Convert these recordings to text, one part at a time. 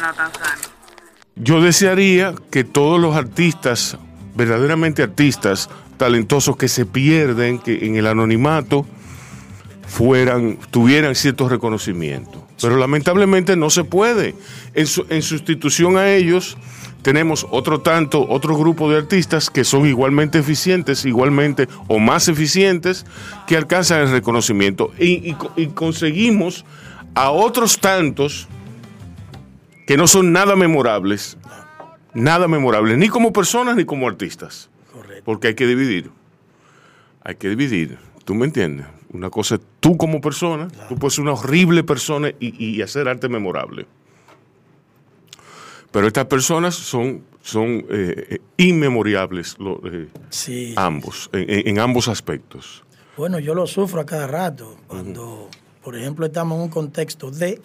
no tan sano. Yo desearía que todos los artistas, verdaderamente artistas, talentosos que se pierden que en el anonimato, fueran, tuvieran ciertos reconocimientos. Pero lamentablemente no se puede. En, su- en sustitución a ellos, tenemos otro tanto, otro grupo de artistas que son igualmente eficientes, igualmente o más eficientes, que alcanzan el reconocimiento. Y, y co- y conseguimos a otros tantos que no son nada memorables, nada memorables, ni como personas ni como artistas. Correcto. Porque hay que dividir. Hay que dividir. ¿Tú me entiendes? Una cosa es tú como persona, tú puedes ser una horrible persona y, y hacer arte memorable. Pero estas personas son, son eh, eh, inmemorables lo- eh, Sí. ambos, en, en- en ambos aspectos. Bueno, yo lo sufro a cada rato. Cuando, por ejemplo, estamos en un contexto de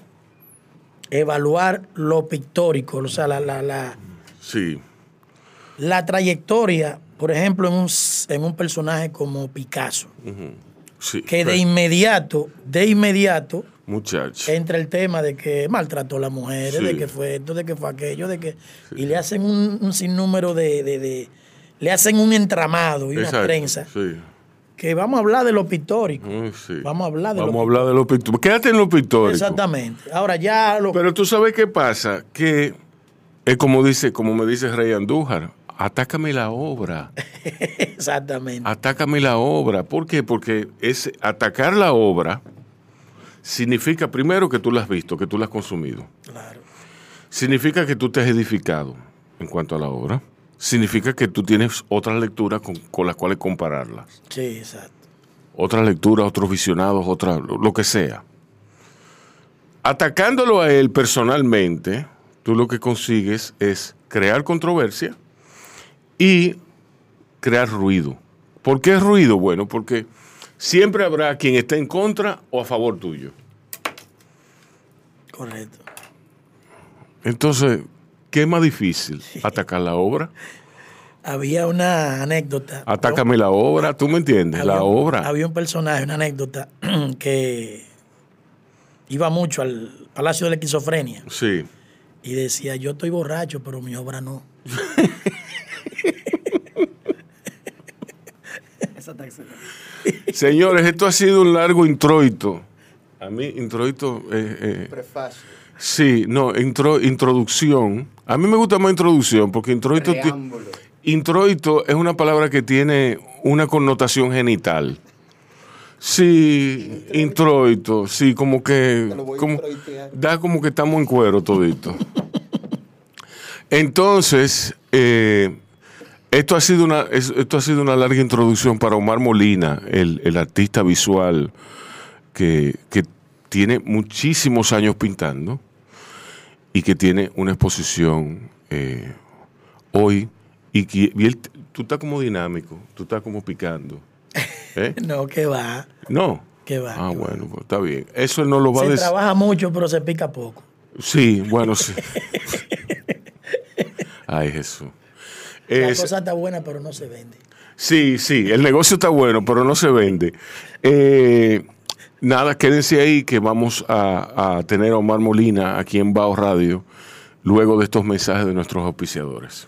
evaluar lo pictórico, o sea, la, la, la, Sí, la trayectoria, por ejemplo, en un, en un personaje como Picasso, sí. que de inmediato, de inmediato, Muchacho. entra el tema de que maltrató a las mujeres, Sí. de que fue esto, de que fue aquello, de que. Y le hacen un, un sinnúmero de, de- de- Le hacen un entramado y una prensa. Sí. Que vamos a hablar de lo pictórico. Mm, sí. Vamos a hablar de Vamos lo a hablar de lo pictórico. Quédate en lo pictórico. Exactamente. Ahora ya lo. Pero tú sabes qué pasa, que es como dice, como me dice Rey Andújar, atácame la obra, Exactamente. atácame la obra. ¿Por qué? Porque es atacar la obra significa primero que tú la has visto, que tú la has consumido. Claro. Significa que tú te has edificado en cuanto a la obra. Significa que tú tienes otras lecturas con, con las cuales compararlas. Sí, exacto. otras lecturas, otros visionados, otra, lo que sea. Atacándolo a él personalmente, tú lo que consigues es crear controversia y crear ruido. ¿Por qué ruido? Bueno, porque siempre habrá quien esté en contra o a favor tuyo. Correcto. Entonces, ¿qué es más difícil? ¿Atacar la obra? Había una anécdota. Atácame la obra, ¿tú me entiendes? Había La obra. Había un personaje, una anécdota, que iba mucho al Palacio de la Esquizofrenia Sí. y decía, yo estoy borracho, pero mi obra no. Esa está excelente. Señores, esto ha sido un largo introito. A mí, introito. eh, eh, Prefacio. sí, no, intro, introducción. A mí me gusta más introducción porque introito, Preámbulo. Introito es una palabra que tiene una connotación genital. Sí, introito, sí, como que. Como- da como que estamos en cuero todito. Entonces, eh, esto, ha sido una, es- esto ha sido una larga introducción para Omar Molina, el, el artista visual que, que tiene muchísimos años pintando y que tiene una exposición eh, hoy. Y, y él- tú estás como dinámico, tú estás como picando. ¿Eh? No, que va, No. que va. Ah, que va. bueno, pues está bien. Eso no lo va a Se decir. trabaja mucho, pero se pica poco. Sí, bueno, sí. Ay, Jesús. La Es- cosa está buena, pero no se vende. sí, sí, el negocio está bueno, pero no se vende. Eh, nada, quédense ahí que vamos a, a tener a Omar Molina aquí en Bao Radio luego de estos mensajes de nuestros auspiciadores.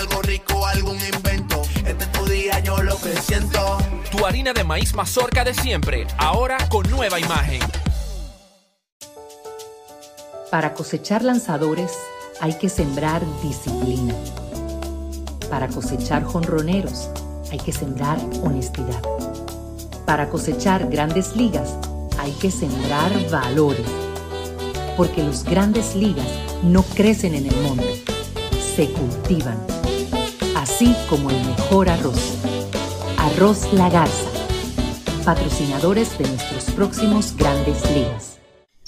Algo rico, algún invento. Este es tu día, yo lo que siento. Tu harina de maíz mazorca de siempre, ahora con nueva imagen. Para cosechar lanzadores hay que sembrar disciplina. Para cosechar jonroneros hay que sembrar honestidad. Para cosechar grandes ligas hay que sembrar valores. Porque los grandes ligas no crecen en el monte, se cultivan. Así como el mejor arroz. Arroz La Garza, patrocinadores de nuestros próximos grandes ligas.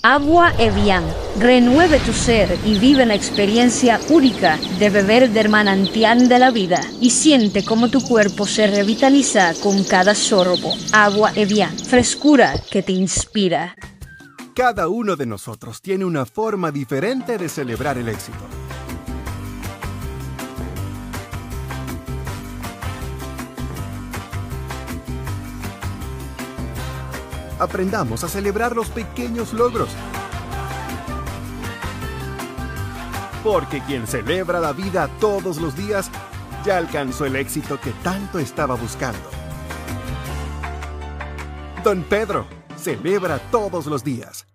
Agua Evian. Renueve tu ser y vive la experiencia única de beber del manantial de la vida y siente cómo tu cuerpo se revitaliza con cada sorbo. Agua Evian. Frescura que te inspira. Cada uno de nosotros tiene una forma diferente de celebrar el éxito. Aprendamos a celebrar los pequeños logros. Porque quien celebra la vida todos los días ya alcanzó el éxito que tanto estaba buscando. Don Pedro, celebra todos los días.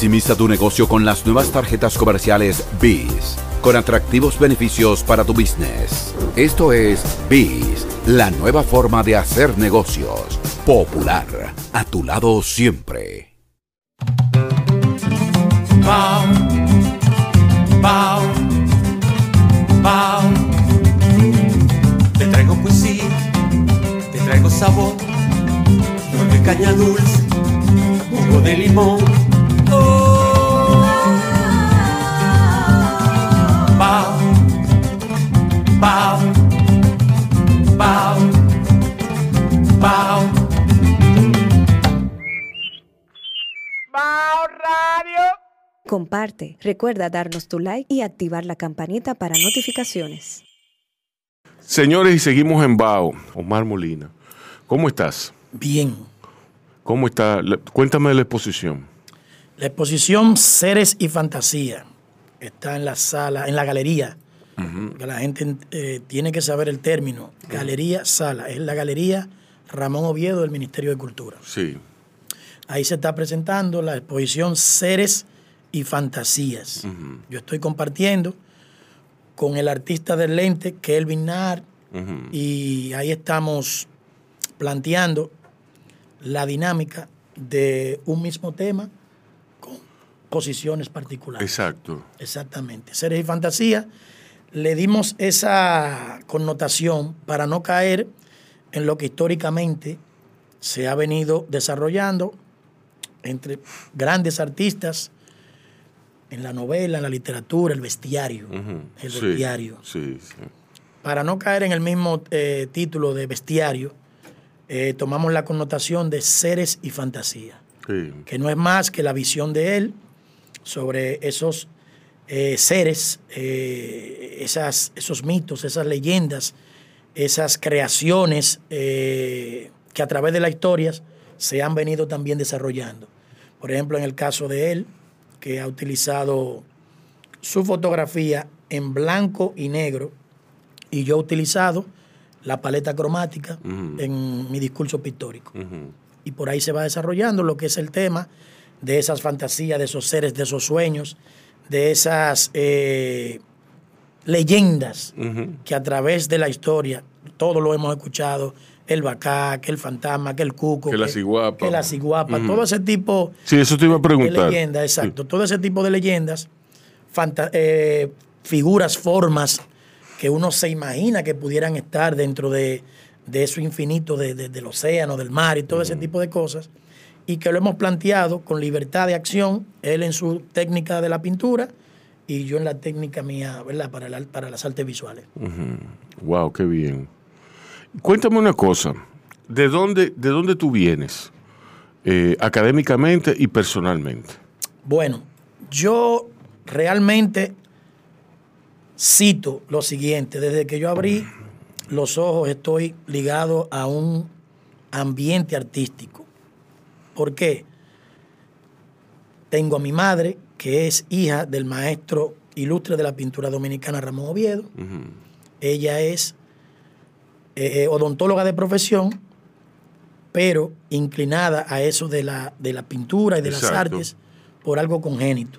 Maximiza tu negocio con las nuevas tarjetas comerciales BIS, con atractivos beneficios para tu business. Esto es BIS, la nueva forma de hacer negocios. Popular, a tu lado siempre. Te traigo poesía, te traigo sabor, nueve caña dulce, jugo de limón. Comparte, recuerda darnos tu like y activar la campanita para notificaciones. Señores, y seguimos en Bao. Omar Molina, ¿cómo estás? Bien. ¿Cómo está? Cuéntame de la exposición. La exposición Seres y Fantasía está en la sala, en la galería. Que la gente eh, tiene que saber el término. Galería Sala. Es la galería Ramón Oviedo del Ministerio de Cultura. Sí. Ahí se está presentando la exposición Seres y Fantasías. Yo estoy compartiendo con el artista del lente, Kelvin Nar, y ahí estamos planteando la dinámica de un mismo tema con posiciones particulares. Exacto. Exactamente. Seres y fantasía. Le dimos esa connotación para no caer en lo que históricamente se ha venido desarrollando entre grandes artistas en la novela, en la literatura, el bestiario. El Sí, bestiario. Sí, sí. Para no caer en el mismo eh, título de bestiario, eh, tomamos la connotación de seres y fantasía sí. que no es más que la visión de él sobre esos eh, seres, esas, esos mitos, esas leyendas, esas creaciones que a través de las historias se han venido también desarrollando. Por ejemplo, en el caso de él, que ha utilizado su fotografía en blanco y negro, y yo he utilizado la paleta cromática en mi discurso pictórico. Y por ahí se va desarrollando lo que es el tema de esas fantasías, de esos seres, de esos sueños, de esas eh, leyendas que a través de la historia, todos lo hemos escuchado, el bacá, que el fantasma, que el cuco, Que la ciguapa. que la ciguapa, todo ese tipo Sí, eso te iba a de preguntar. leyendas, exacto, todo ese tipo de leyendas, eh, figuras, formas que uno se imagina que pudieran estar dentro de, de eso infinito de- de- del océano, del mar y todo ese tipo de cosas, y que lo hemos planteado con libertad de acción, él en su técnica de la pintura y yo en la técnica mía, ¿verdad? Para, la- para las artes visuales. Wow, qué bien. Cuéntame una cosa. ¿De dónde, de dónde tú vienes? Eh, académicamente y personalmente. Bueno, yo realmente cito lo siguiente. Desde que yo abrí los ojos estoy ligado a un ambiente artístico. ¿Por qué? Tengo a mi madre, que es hija del maestro ilustre de la pintura dominicana Ramón Oviedo. Ella es eh, odontóloga de profesión pero inclinada a eso de la, de la pintura y de las artes por algo congénito.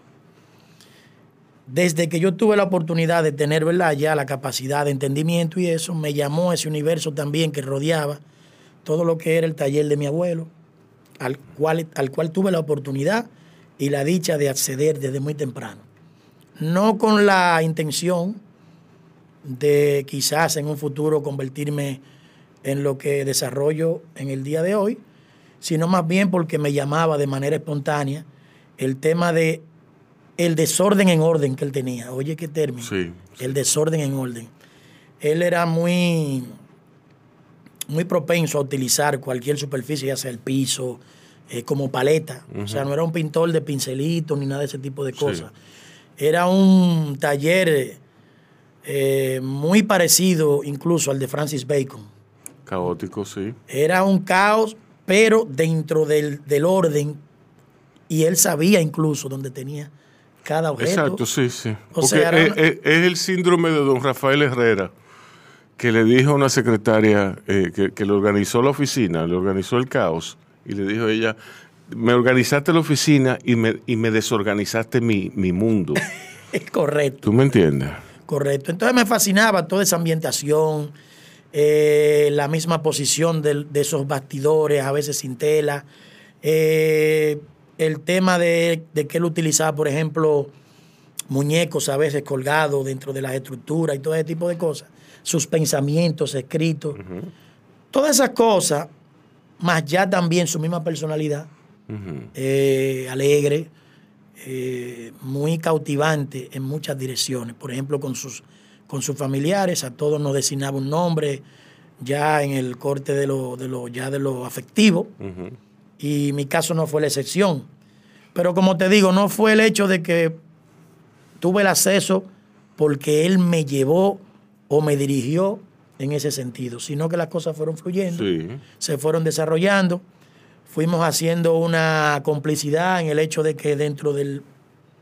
Desde que yo tuve la oportunidad de tener ¿verdad? ya la capacidad de entendimiento y eso, me llamó ese universo también que rodeaba todo lo que era el taller de mi abuelo, al cual, al cual tuve la oportunidad y la dicha de acceder desde muy temprano. No con la intención de quizás en un futuro convertirme en lo que desarrollo en el día de hoy, sino más bien porque me llamaba de manera espontánea el tema de el desorden en orden que él tenía. Oye, qué término. Sí. El desorden en orden. Él era muy, muy propenso a utilizar cualquier superficie, ya sea el piso, eh, como paleta. O sea, no era un pintor de pincelitos ni nada de ese tipo de cosas. Era un taller eh, muy parecido incluso al de Francis Bacon. Caótico, sí. Era un caos, pero dentro del, del orden, y él sabía incluso dónde tenía cada objeto. Exacto, sí, sí. O Porque sea, era es, una- es- es el síndrome de don Rafael Herrera, que le dijo a una secretaria eh, que, que le organizó la oficina, le organizó el caos, y le dijo a ella, me organizaste la oficina y me, y me desorganizaste mi, mi mundo. Es correcto. ¿Tú me entiendes? Correcto. Entonces me fascinaba toda esa ambientación, eh, la misma posición de, esos bastidores, a veces sin tela. eh, el tema de, de que él utilizaba, por ejemplo, muñecos a veces colgados dentro de las estructuras y todo ese tipo de cosas. Sus pensamientos escritos. Todas esas cosas, más ya también su misma personalidad, eh, alegre, eh, muy cautivante en muchas direcciones. Por ejemplo, con sus, con sus familiares, a todos nos designaba un nombre, ya en el corte de lo, de lo, ya de lo afectivo, y mi caso no fue la excepción. Pero como te digo, no fue el hecho de que tuve el acceso porque él me llevó o me dirigió en ese sentido, sino que las cosas fueron fluyendo Sí. se fueron desarrollando. Fuimos haciendo una complicidad en el hecho de que dentro del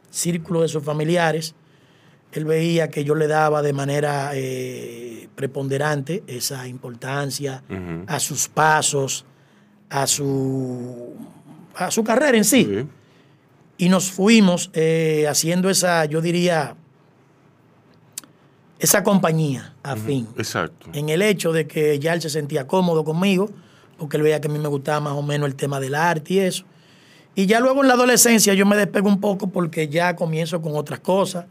círculo de sus familiares, él veía que yo le daba de manera eh, preponderante esa importancia a sus pasos, a su, a su carrera en sí. Y nos fuimos eh, haciendo esa, yo diría, esa compañía a fin Exacto. en el hecho de que ya él se sentía cómodo conmigo, porque él veía que a mí me gustaba más o menos el tema del arte y eso. Y ya luego en la adolescencia yo me despego un poco porque ya comienzo con otras cosas.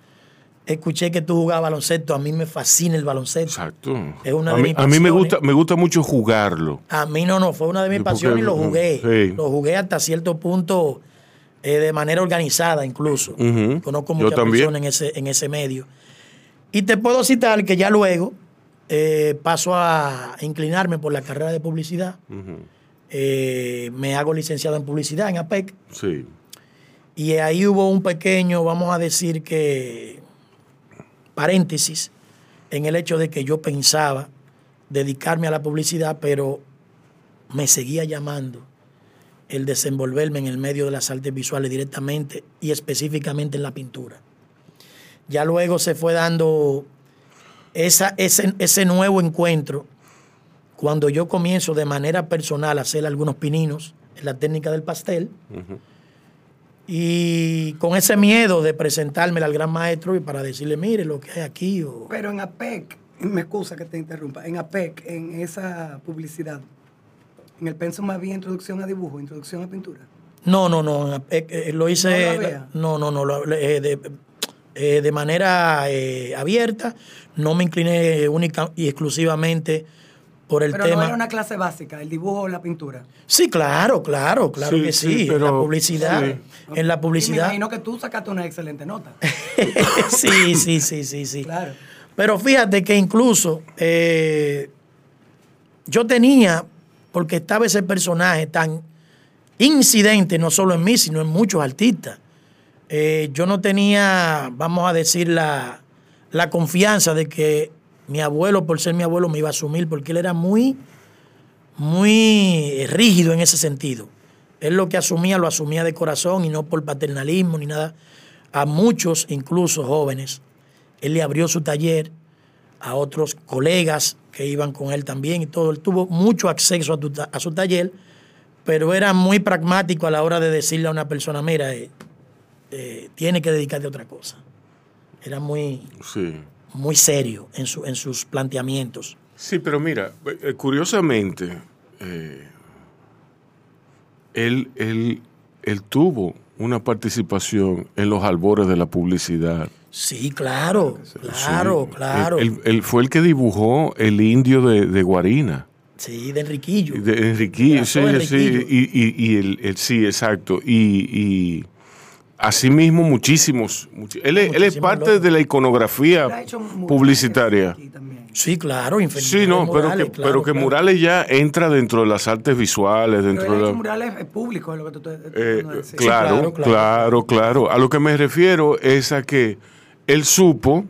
Escuché que tú jugabas baloncesto, a mí me fascina el baloncesto. Exacto. Es una a de mí, mis a mí me pasiones. gusta, me gusta mucho jugarlo. A mí no, no, fue una de mis pasiones y lo jugué. sí. Lo jugué hasta cierto punto eh, de manera organizada incluso. Ujú. Conozco Yo muchas personas en ese, en ese medio. Y te puedo citar que ya luego eh, paso a inclinarme por la carrera de publicidad. Eh, me hago licenciado en publicidad en APEC. Sí. Y ahí hubo un pequeño, vamos a decir que, paréntesis, en el hecho de que yo pensaba dedicarme a la publicidad, pero me seguía llamando el desenvolverme en el medio de las artes visuales directamente y específicamente en la pintura. Ya luego se fue dando esa, ese, ese nuevo encuentro cuando yo comienzo de manera personal a hacer algunos pininos en la técnica del pastel. Y con ese miedo de presentarme al gran maestro y para decirle, mire lo que hay aquí. O... Pero en APEC, me excusa que te interrumpa, en APEC, en esa publicidad, en el pensum más bien introducción a dibujo, introducción a pintura. No, no, no. eh, eh, lo ¿No hice. No, no, no. lo- eh, de, eh, de manera eh, abierta. No me incliné única y exclusivamente por el Pero tema. no era una clase básica, el dibujo o la pintura. Sí, claro, claro, claro Sí, que sí, sí. en pero- la publicidad. sí. En la Y me publicidad. imagino que tú sacaste una excelente nota. sí, sí, sí, sí, sí. Claro. Pero fíjate que incluso eh, yo tenía, porque estaba ese personaje tan incidente, no solo en mí, sino en muchos artistas. Eh, yo no tenía, vamos a decir, la, la confianza de que mi abuelo, por ser mi abuelo, me iba a asumir, porque él era muy, muy rígido en ese sentido. Él lo que asumía, lo asumía de corazón y no por paternalismo ni nada. A muchos, incluso jóvenes, él le abrió su taller a otros colegas que iban con él también y todo. Él tuvo mucho acceso a, a su taller pero era muy pragmático a la hora de decirle a una persona, mira, eh, eh, tiene que dedicarte a otra cosa. Era muy, Sí. muy serio en, su, en sus planteamientos. Sí, pero mira, eh, curiosamente, eh, él, él, él tuvo una participación en los albores de la publicidad. Sí, claro, claro, Sí. claro. Él, él- él fue el que dibujó el indio de, de Guarina. sí, de Enriquillo. De Enriquillo, sí, sí, y, y- y el, el- sí, exacto. Y, y asimismo muchísimos. él, es- él es parte logros. de la iconografía publicitaria. Sí, claro, Sí, no, pero que, claro, pero que claro. Murales ya entra dentro de las artes visuales, Pero dentro él de hecho la- murales eh, públicos, es lo que tú estás Eh, claro, claro, claro. claro, A lo que me refiero es a que él supo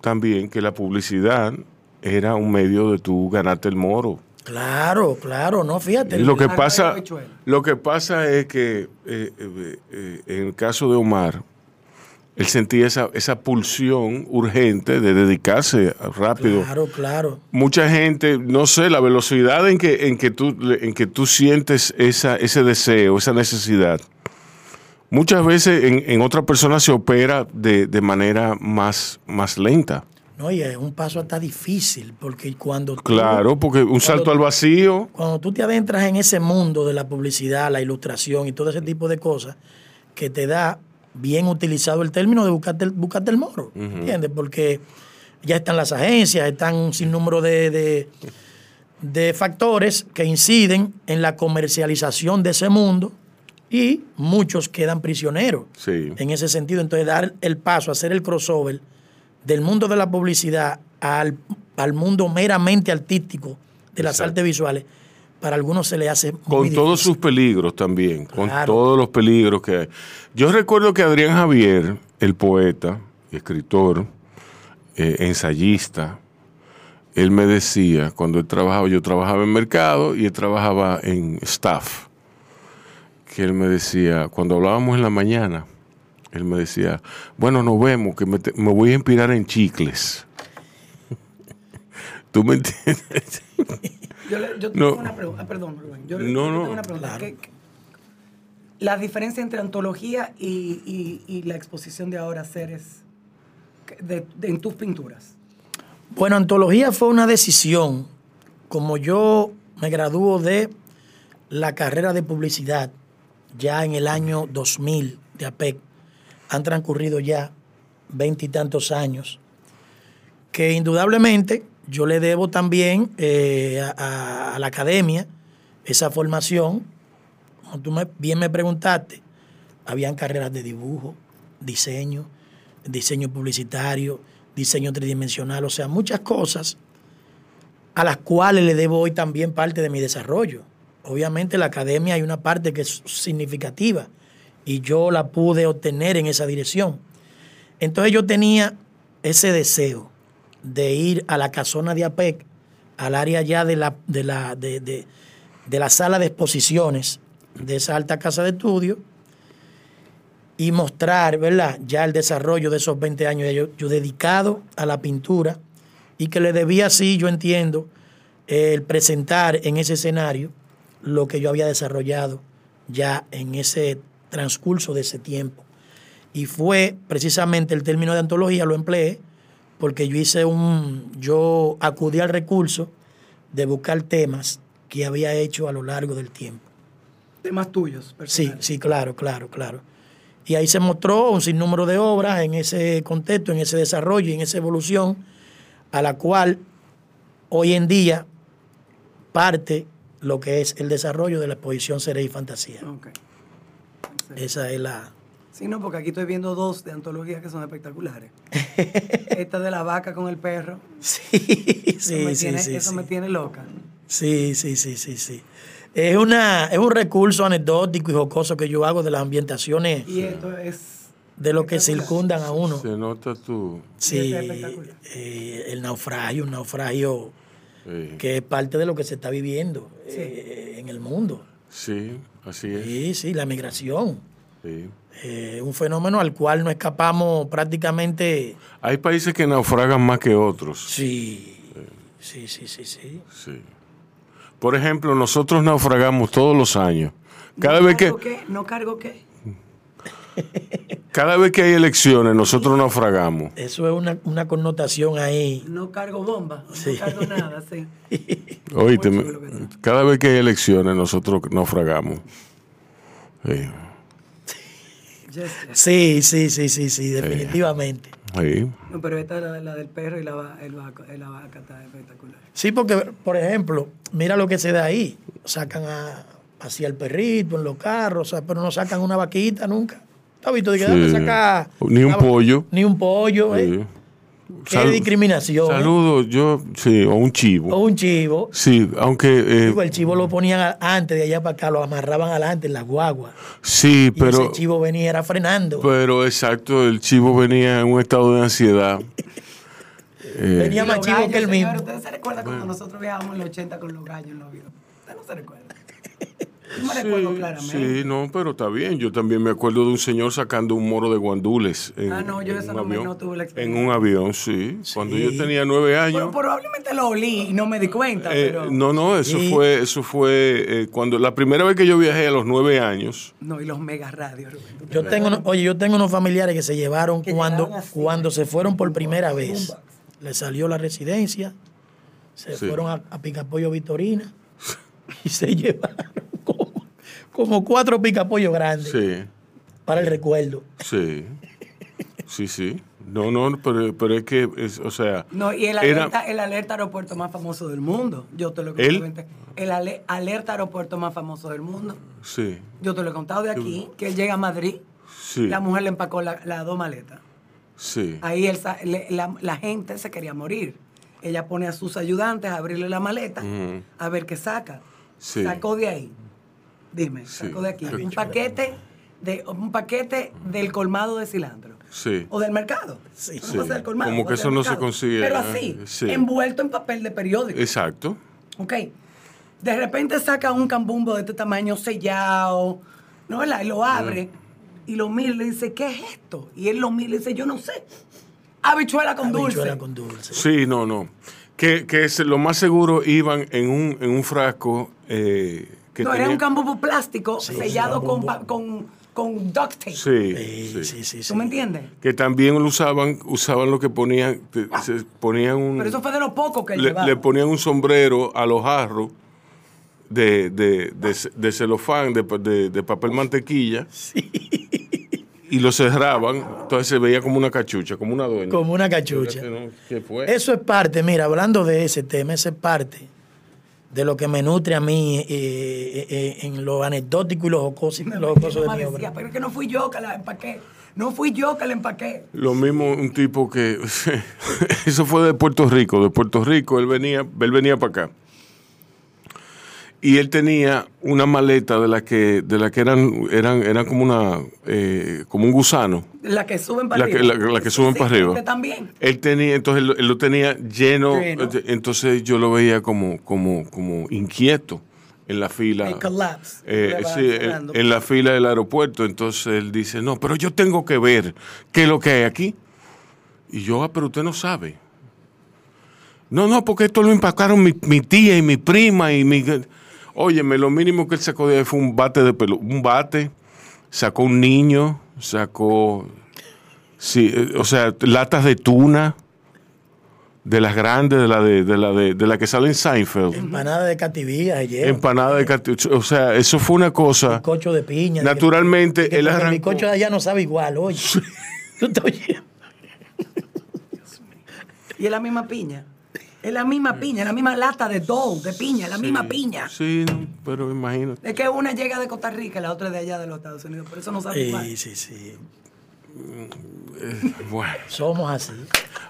también que la publicidad era un medio de tú ganarte el moro. Claro, claro, no, fíjate. Lo que la pasa, lo que pasa es que eh, eh, eh, en el caso de Omar, él sentía esa, esa pulsión urgente de dedicarse rápido. Claro, claro. Mucha gente, no sé, la velocidad en que, en que, tú, en que tú sientes esa, ese deseo, esa necesidad, muchas veces en, en otra persona se opera de, de manera más, más lenta. Es un paso hasta difícil, porque cuando tú- Claro, porque un salto al vacío, cuando tú te adentras en ese mundo de la publicidad, la ilustración y todo ese tipo de cosas, que te da bien utilizado el término de buscarte el, buscarte el moro, ¿entiendes? Porque ya están las agencias, están un sinnúmero de, de, de factores que inciden en la comercialización de ese mundo y muchos quedan prisioneros sí. en ese sentido. Entonces, dar el paso, hacer el crossover del mundo de la publicidad al, al mundo meramente artístico de las Exacto. artes visuales, para algunos se le hace muy con todos sus peligros también, con todos los peligros que hay. Yo recuerdo que Adrián Javier, el poeta, escritor, eh, ensayista, él me decía, cuando él trabajaba, yo trabajaba en mercado y él trabajaba en staff, que él me decía, cuando hablábamos en la mañana, él me decía, bueno, nos vemos, que me, te- me voy a inspirar en chicles. ¿Tú me entiendes? Yo, le- yo No. tengo una pregunta. Perdón, Rubén. Yo, le- No, yo no. tengo una pregunta. Claro. ¿Qué- qué- la diferencia entre antología y, y- y la exposición de ahora seres de- en tus pinturas. Bueno, antología fue una decisión. Como yo me graduó de la carrera de publicidad ya en el año 2000 de APEC, han transcurrido ya veintitantos años, que indudablemente yo le debo también eh, a, la academia esa formación. Como tú bien me preguntaste, habían carreras de dibujo, diseño, diseño publicitario, diseño tridimensional, o sea, muchas cosas a las cuales le debo hoy también parte de mi desarrollo. Obviamente la academia hay una parte que es significativa y yo la pude obtener en esa dirección. Entonces yo tenía ese deseo de ir a la casona de APEC, al área ya de la, de la, de, de- la sala de exposiciones de esa alta casa de estudio y mostrar, ¿verdad? Ya el desarrollo de esos 20 años yo, yo dedicado a la pintura y que le debía así, yo entiendo, el presentar en ese escenario lo que yo había desarrollado ya en ese transcurso de ese tiempo. Y fue precisamente el término de antología, lo empleé, porque yo hice un, yo acudí al recurso de buscar temas que había hecho a lo largo del tiempo. Temas tuyos. Sí, personales. sí, claro, claro, claro. Y ahí se mostró un sinnúmero de obras en ese contexto, en ese desarrollo y en esa evolución, a la cual hoy en día parte lo que es el desarrollo de la exposición Seres y Fantasía. Esa es la... Sí, no, porque aquí estoy viendo dos de antologías que son espectaculares. Esta de la vaca con el perro. Sí, Eso, sí, me, sí, tiene, sí, eso sí. me tiene loca. Sí, sí, sí, sí, sí. Es, una, es un recurso anecdótico y jocoso que yo hago de las ambientaciones Y esto es. de lo que circundan a uno. Se nota tú. Sí, eh, el naufragio, un naufragio que es parte de lo que se está viviendo eh, en el mundo. sí, así es. Sí, sí, la migración. sí. Eh, un fenómeno al cual no escapamos prácticamente. Hay países que naufragan más que otros. Sí, sí, sí, sí, sí. Sí. Por ejemplo, nosotros naufragamos todos los años. Cada vez que ¿Cargo qué? ¿No cargo qué? Cada vez que hay elecciones, nosotros naufragamos. Eso es una, una connotación ahí. No cargo bomba, Sí. no cargo nada, sí. Oíste, cada vez que hay elecciones, nosotros naufragamos. Sí, Yes, yes. Sí, sí, sí, sí, sí, definitivamente. sí. No, pero esta la, la del perro y la, va- el vaca, la vaca está espectacular. Sí, porque, por ejemplo, mira lo que se da ahí. Sacan a, hacia el perrito en los carros, o sea, pero no sacan una vaquita nunca. ¿Tú has visto? De que Sí. sacar Ni un pollo. Ni un pollo, ¿eh? Sí. Qué Sal- discriminación. ¿eh? Saludos, yo, sí, o un chivo. O un chivo. Sí, aunque, eh, Digo, el chivo lo ponían antes de allá para acá, lo amarraban adelante en la guagua. sí, Y pero, ese chivo venía era frenando. pero exacto, el chivo venía en un estado de ansiedad. Eh, Venía más chivo gallos, que el señor, mismo. ¿Ustedes se recuerdan cuando nosotros viajábamos en los 80 con los gallos en los? ¿Usted no se recuerda? Yo me recuerdo claramente. Sí, no, pero está bien. Yo también me acuerdo de un señor sacando un moro de guandules. En, Ah, no, yo en eso un no me- avión. no tuve la En experiencia. un avión, sí. Cuando yo tenía nueve años. Pero probablemente lo olí y no me di cuenta, eh, pero... no, no, eso Sí. fue, eso fue eh, cuando la primera vez que yo viajé a los nueve años. No, y los mega radios, Rubén. ¿tú te Yo tengo, uno- oye, yo tengo unos familiares que se llevaron Que cuando, cuando se fueron por primera vez. Le salió la residencia, se Sí. fueron a, a Picapollo Victorina y se llevaron como, cuatro picapollos grandes Sí, para el recuerdo. sí. Sí, sí. No, no, pero, pero es que, es, o sea. No, y el era- alerta, el alerta aeropuerto más famoso del mundo. Yo te lo he ¿El? contado. El ale- alerta aeropuerto más famoso del mundo. Sí, Yo te lo he contado de aquí, que él llega a Madrid, sí. la mujer le empacó la- las dos maletas. Sí. Ahí él la, la gente se quería morir. Ella pone a sus ayudantes a abrirle la maleta, a ver qué saca. Sí. Sacó de ahí. Dime, Sí. sacó de aquí. Un paquete, de, un paquete del colmado de cilantro. Sí. O del mercado. Sí. No va a ser el colmado, Como que eso no se consigue, Pero ¿eh? así, Sí. envuelto en papel de periódico. Exacto. Ok. De repente saca un cambumbo de este tamaño sellado, ¿no verdad? Y lo abre y lo mira y le dice, ¿qué es esto? Y él lo mira y le dice, yo no sé. Habichuela con dulce. Habichuela con dulce. Sí, no, no. Que, que es- lo más seguro iban en un, en un frasco eh, que no, tenía- era un cambumbo plástico Sí, sellado sí, con, con, con duct tape. Sí, Sí, sí. sí, sí. sí. ¿Tú me entiendes? Que también lo usaban, usaban lo que ponían, te- se ponían un, Pero eso fue de lo poco que le, llevaba. le ponían un sombrero a los jarros de, de, de, de celofán, de, de- de papel mantequilla. Y lo cerraban, entonces se veía como una cachucha, como una dueña. Como una cachucha. ¿Qué fue? Eso es parte, mira, hablando de ese tema, eso es parte de lo que me nutre a mí eh, eh, eh, en lo anecdótico y lo jocoso, Mi lo jocoso de mi decía, obra. pero es que no fui yo que la empaqué. No fui yo que la empaqué. Lo mismo un tipo que eso fue de Puerto Rico, de Puerto Rico él venía, él venía para acá. Y él tenía una maleta de la que de la que eran eran eran como una eh, como un gusano. La que suben para La que, arriba. la, la que suben Sí, para arriba. también. Él tenía, entonces él, lo- él lo tenía lleno, Lleno. entonces yo lo veía como, como, como inquieto en la fila. El collapse. Eh, sí, en, la fila del aeropuerto. Entonces él dice, no, pero yo tengo que ver qué es lo que hay aquí. Y yo, ah, pero usted no sabe. No, no, porque esto lo empacaron mi, mi tía y mi prima y mi... Óyeme, lo mínimo que él sacó de ahí fue un bate de pelo, un bate, sacó un niño, sacó, sí, eh, o sea, latas de tuna, de las grandes, de la de, de la de, de la que sale en Seinfeld, Empanada de cativía, ayer. empanada de cati- o sea, eso fue una cosa. Cocho de piña. de que- Naturalmente, él arrancó. bizcocho de allá no sabe igual, oye. Tú estás oyendo. Y es la misma piña. Es la misma piña, es la misma lata de dough, de piña, es la misma piña. Sí, pero imagínate. Es que una llega de Costa Rica y la otra de allá de los Estados Unidos. Por eso no sabe igual. Sí, sí, sí. Bueno, Somos así.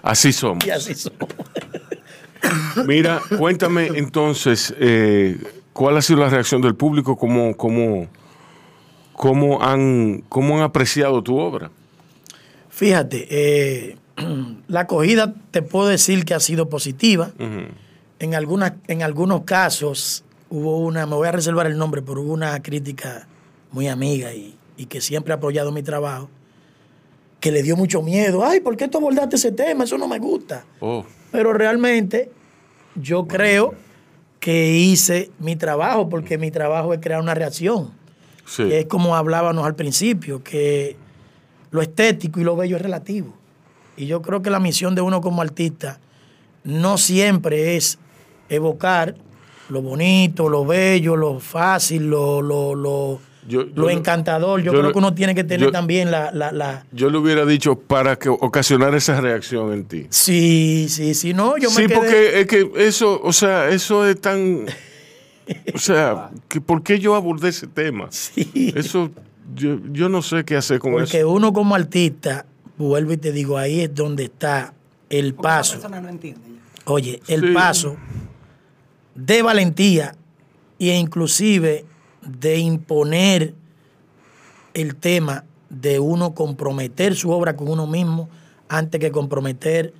así somos. Y así somos. Mira, cuéntame entonces, eh, ¿cuál ha sido la reacción del público? ¿Cómo, cómo, cómo, han, ¿Cómo han apreciado tu obra? Fíjate, eh, la acogida te puedo decir que ha sido positiva. En, algunas, en algunos casos hubo una, me voy a reservar el nombre, pero hubo una crítica muy amiga y, y que siempre ha apoyado mi trabajo, que le dio mucho miedo. Ay, ¿por qué tú abordaste ese tema? Eso no me gusta. Oh, Pero realmente yo creo que hice mi trabajo, porque mi trabajo es crear una reacción. Sí. Que es como hablábamos al principio, que lo estético y lo bello es relativo. Y yo creo que la misión de uno como artista no siempre es evocar lo bonito, lo bello, lo fácil, lo, lo, lo, Yo- yo lo encantador. Yo, yo creo que uno tiene que tener también la, la, la- Yo le hubiera dicho para que ocasionar esa reacción en ti. Sí, sí, sí, no, yo sí, quedé... porque es que eso, o sea, eso es tan. O sea, que ¿por qué yo abordé ese tema? Sí. Eso, yo, yo no sé qué hacer con Porque eso. uno como artista, vuelvo y te digo, ahí es donde está el Porque paso. persona no entiende ya. Oye, el Sí. paso de valentía e inclusive de imponer el tema de uno comprometer su obra con uno mismo antes que comprometer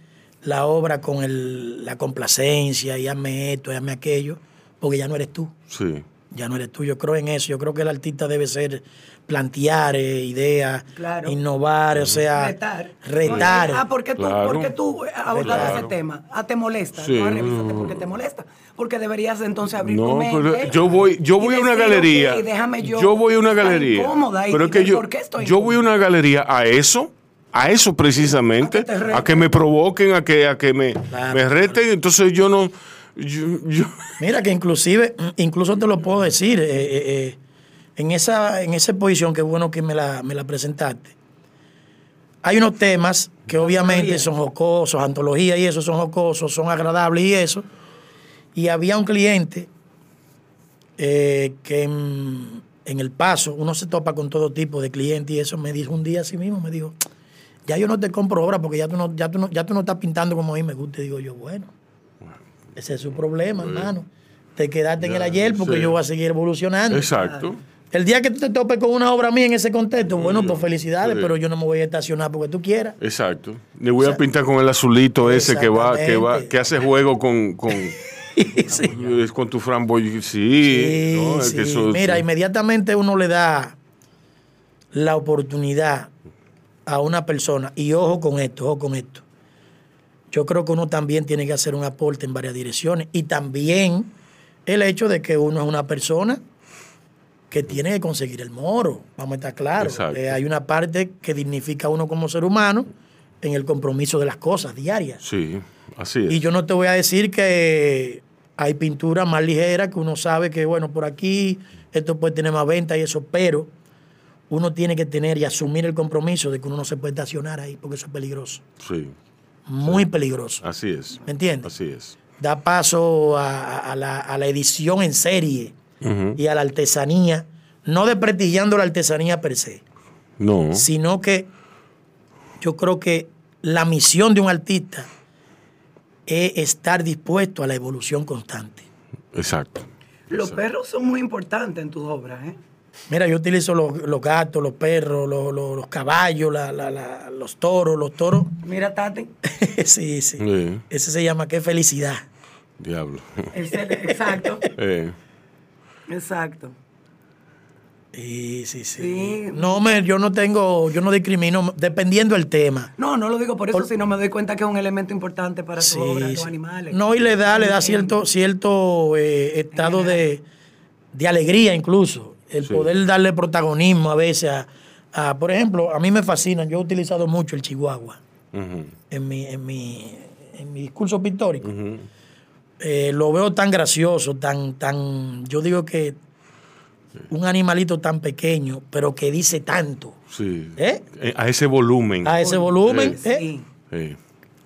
la obra con el- la complacencia y hazme esto, y hazme aquello, porque ya no eres tú, Sí. ya no eres tú. Yo creo en eso, yo creo que el artista debe ser plantear eh, ideas, Claro. innovar, o sea, Retar. retar. Ah, ¿por qué tú, Claro. por qué tú abordas Claro. ese tema? Ah, te molesta. Sí. No, revísate porque te molesta. Porque deberías entonces abrir tu mente. pero yo voy, yo voy a una galería. déjame yo. voy a una galería. incómoda y- pero es que yo, por qué estoy yo voy a una galería a eso, a eso precisamente, A que a me provoquen, a que, a que me, Claro, me reten. Entonces yo no, yo, yo- Mira que inclusive, incluso te lo puedo decir, eh, eh, eh, en, esa, en esa posición, que bueno que me la, me la presentaste, hay unos temas que obviamente son jocosos, antología y eso son jocosos, son agradables y eso. Y había un cliente eh, que en, en el paso, uno se topa con todo tipo de clientes y eso me dijo un día así mismo, me dijo, ya yo no te compro obra porque ya tú no, ya tú no, ya tú no estás pintando como a mí me gusta. Y digo yo, bueno, ese es su problema, hermano. Te quedaste en el ayer porque sí. yo voy a seguir evolucionando. exacto. El día que tú te topes con una obra mía en ese contexto, bueno, pues felicidades, Sí. pero yo no me voy a estacionar porque tú quieras. Exacto. Le voy a pintar con el azulito ese que va, que va, que hace juego con, con, es con tu framboy. Sí, no, es Sí, que sí. eso- Mira, inmediatamente uno le da la oportunidad a una persona, y ojo con esto, ojo con esto. Yo creo que uno también tiene que hacer un aporte en varias direcciones. Y también el hecho de que uno es una persona que tiene que conseguir el moro. Vamos a estar claros. Eh, hay una parte que dignifica a uno como ser humano en el compromiso de las cosas diarias. Sí, así es. Y yo no te voy a decir que hay pintura más ligera que uno sabe que, bueno, por aquí esto puede tener más venta y eso, pero uno tiene que tener y asumir el compromiso de que uno no se puede estacionar ahí porque eso es peligroso. Sí, Muy peligroso. así es. ¿Me entiendes? Así es. Da paso a, a la, a la edición en serie Y a la artesanía, no desprestigiando la artesanía per se, No. sino que yo creo que la misión de un artista es estar dispuesto a la evolución constante. Exacto. Los perros son muy importantes en tus obras, ¿eh? Mira, yo utilizo los, los gatos, los perros, los, los- los caballos, la- la- la- los toros, los toros. Mira, Tati. sí, sí. Sí, Ese se llama qué felicidad. diablo. Exacto, Eh, exacto. Sí, sí, sí. Sí. No, me, yo no tengo, yo no discrimino, dependiendo del tema. No, no lo digo por eso, Por- sino me doy cuenta que es un elemento importante para tu Sí, obra, sí. los animales. No, y le da, le da cierto, cierto eh, estado de, de alegría incluso. El Sí. poder darle protagonismo a veces a, a- por ejemplo, a mí me fascinan, yo he utilizado mucho el chihuahua en mi, en mi, en mi discurso pictórico. Eh, lo veo tan gracioso, tan, tan, yo digo que un animalito tan pequeño, pero que dice tanto. Sí. ¿Eh? Eh, A ese volumen. A ese volumen, Sí. ¿eh?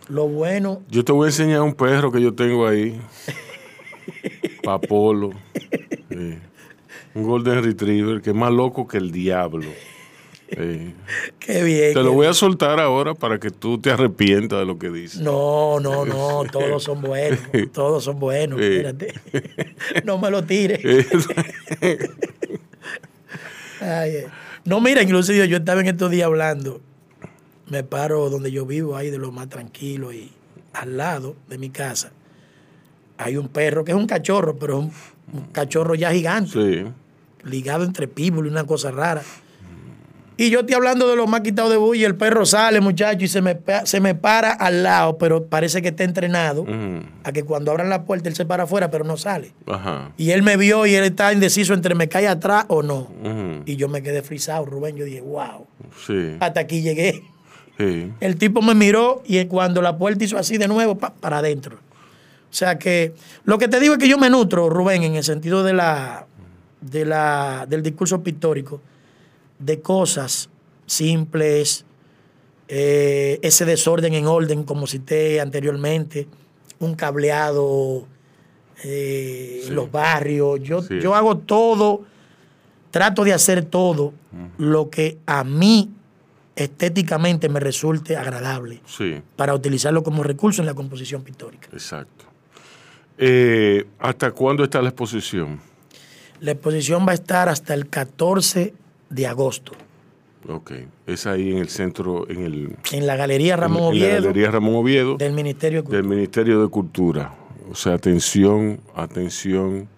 Lo bueno. Yo te voy a enseñar un perro que yo tengo ahí. Papolo. Sí. Un Golden Retriever que es más loco que el diablo. Sí. Qué bien. Te lo voy a soltar ahora para que tú te arrepientas de lo que dices. No, no, no, todos son buenos, todos son buenos, Sí. espérate. No me lo tires. Ay, eh. No, mira, inclusive yo estaba en estos días hablando, me paro donde yo vivo, ahí de lo más tranquilo, y al lado de mi casa hay un perro que es un cachorro, pero es un, un cachorro ya gigante, Sí. ligado entre píbulos y una cosa rara. Y yo estoy hablando de los más quitados de bulla. El perro sale, muchacho, y se me, se me para al lado, pero parece que está entrenado a que cuando abran la puerta él se para afuera, pero no sale. Ajá. Y él me vio y él está indeciso entre me cae atrás o no. Y yo me quedé frisado, Rubén. Yo dije, wow, Sí. hasta aquí llegué. Sí. El tipo me miró y cuando la puerta hizo así de nuevo, pa, para adentro. O sea que lo que te digo es que yo me nutro, Rubén, en el sentido de la, de la, del discurso pictórico, de cosas simples, eh, ese desorden en orden, como cité anteriormente, un cableado eh, en los barrios. Yo, Sí. yo hago todo, trato de hacer todo lo que a mí estéticamente me resulte agradable Sí, para utilizarlo como recurso en la composición pictórica. exacto. Eh, ¿Hasta cuándo está la exposición? La exposición va a estar hasta el 14 de agosto Ok. Es ahí en el centro, en el... en la Galería Ramón en- en la Oviedo Galería Ramón Oviedo del Ministerio de Cultura. del Ministerio de Cultura. O sea, atención, atención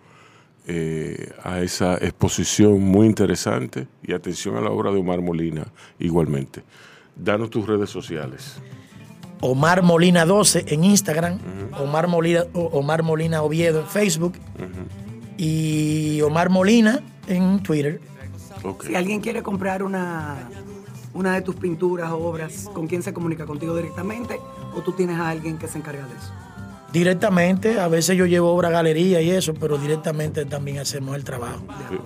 eh, a esa exposición muy interesante y atención a la obra de Omar Molina igualmente. Danos tus redes sociales. Omar Molina 12 en Instagram, Omar, Molina, Omar Molina Oviedo en Facebook y Omar Molina en Twitter. Si alguien quiere comprar una, una de tus pinturas o obras, ¿con quién se comunica? ¿Contigo directamente o tú tienes a alguien que se encarga de eso? Directamente, a veces yo llevo obra a galería y eso, pero directamente también hacemos el trabajo. Sí,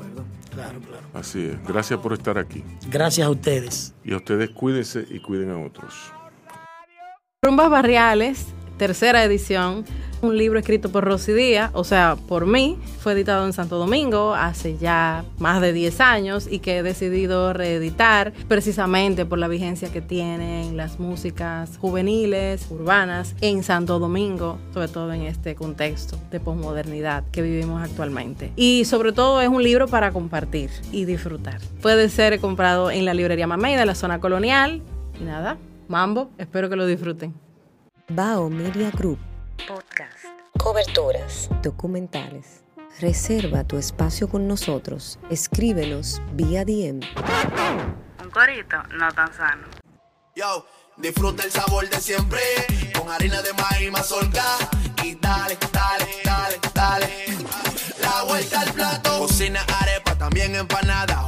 Claro, claro. Así es. Gracias por estar aquí. Gracias a ustedes. Y a ustedes cuídense y cuiden a otros. Rumbas Barriales, tercera edición, un libro escrito por Rosy Díaz, o sea, por mí, fue editado en Santo Domingo hace ya más de 10 años y que he decidido reeditar precisamente por la vigencia que tienen las músicas juveniles, urbanas, en Santo Domingo, sobre todo en este contexto de posmodernidad que vivimos actualmente. Y sobre todo es un libro para compartir y disfrutar. Puede ser comprado en la librería Mamey de la zona colonial y nada, Mambo, espero que lo disfruten. Bao Media Group. Podcast. Coberturas. Documentales. Reserva tu espacio con nosotros. Escríbenos vía DM. Un corito no tan sano. Yo, disfruta el sabor de siempre con harina de maíz mazorca y dale, dale, dale, dale. La vuelta al plato. Cocina arepa, también empanada.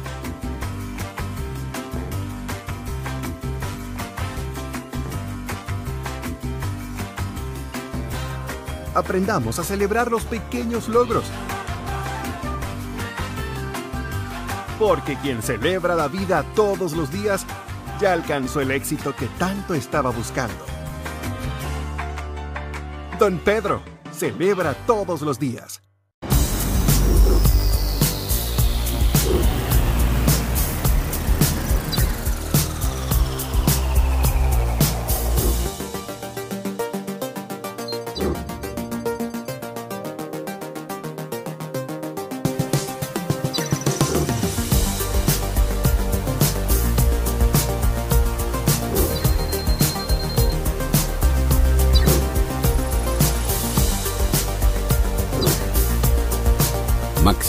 Aprendamos a celebrar los pequeños logros. Porque quien celebra la vida todos los días ya alcanzó el éxito que tanto estaba buscando. Don Pedro, celebra todos los días.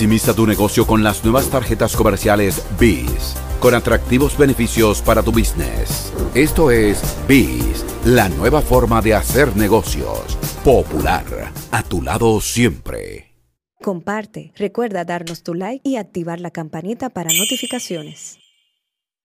Maximiza tu negocio con las nuevas tarjetas comerciales BIS, con atractivos beneficios para tu business. Esto es BIS, la nueva forma de hacer negocios. Popular, a tu lado siempre. Comparte, recuerda darnos tu like y activar la campanita para notificaciones.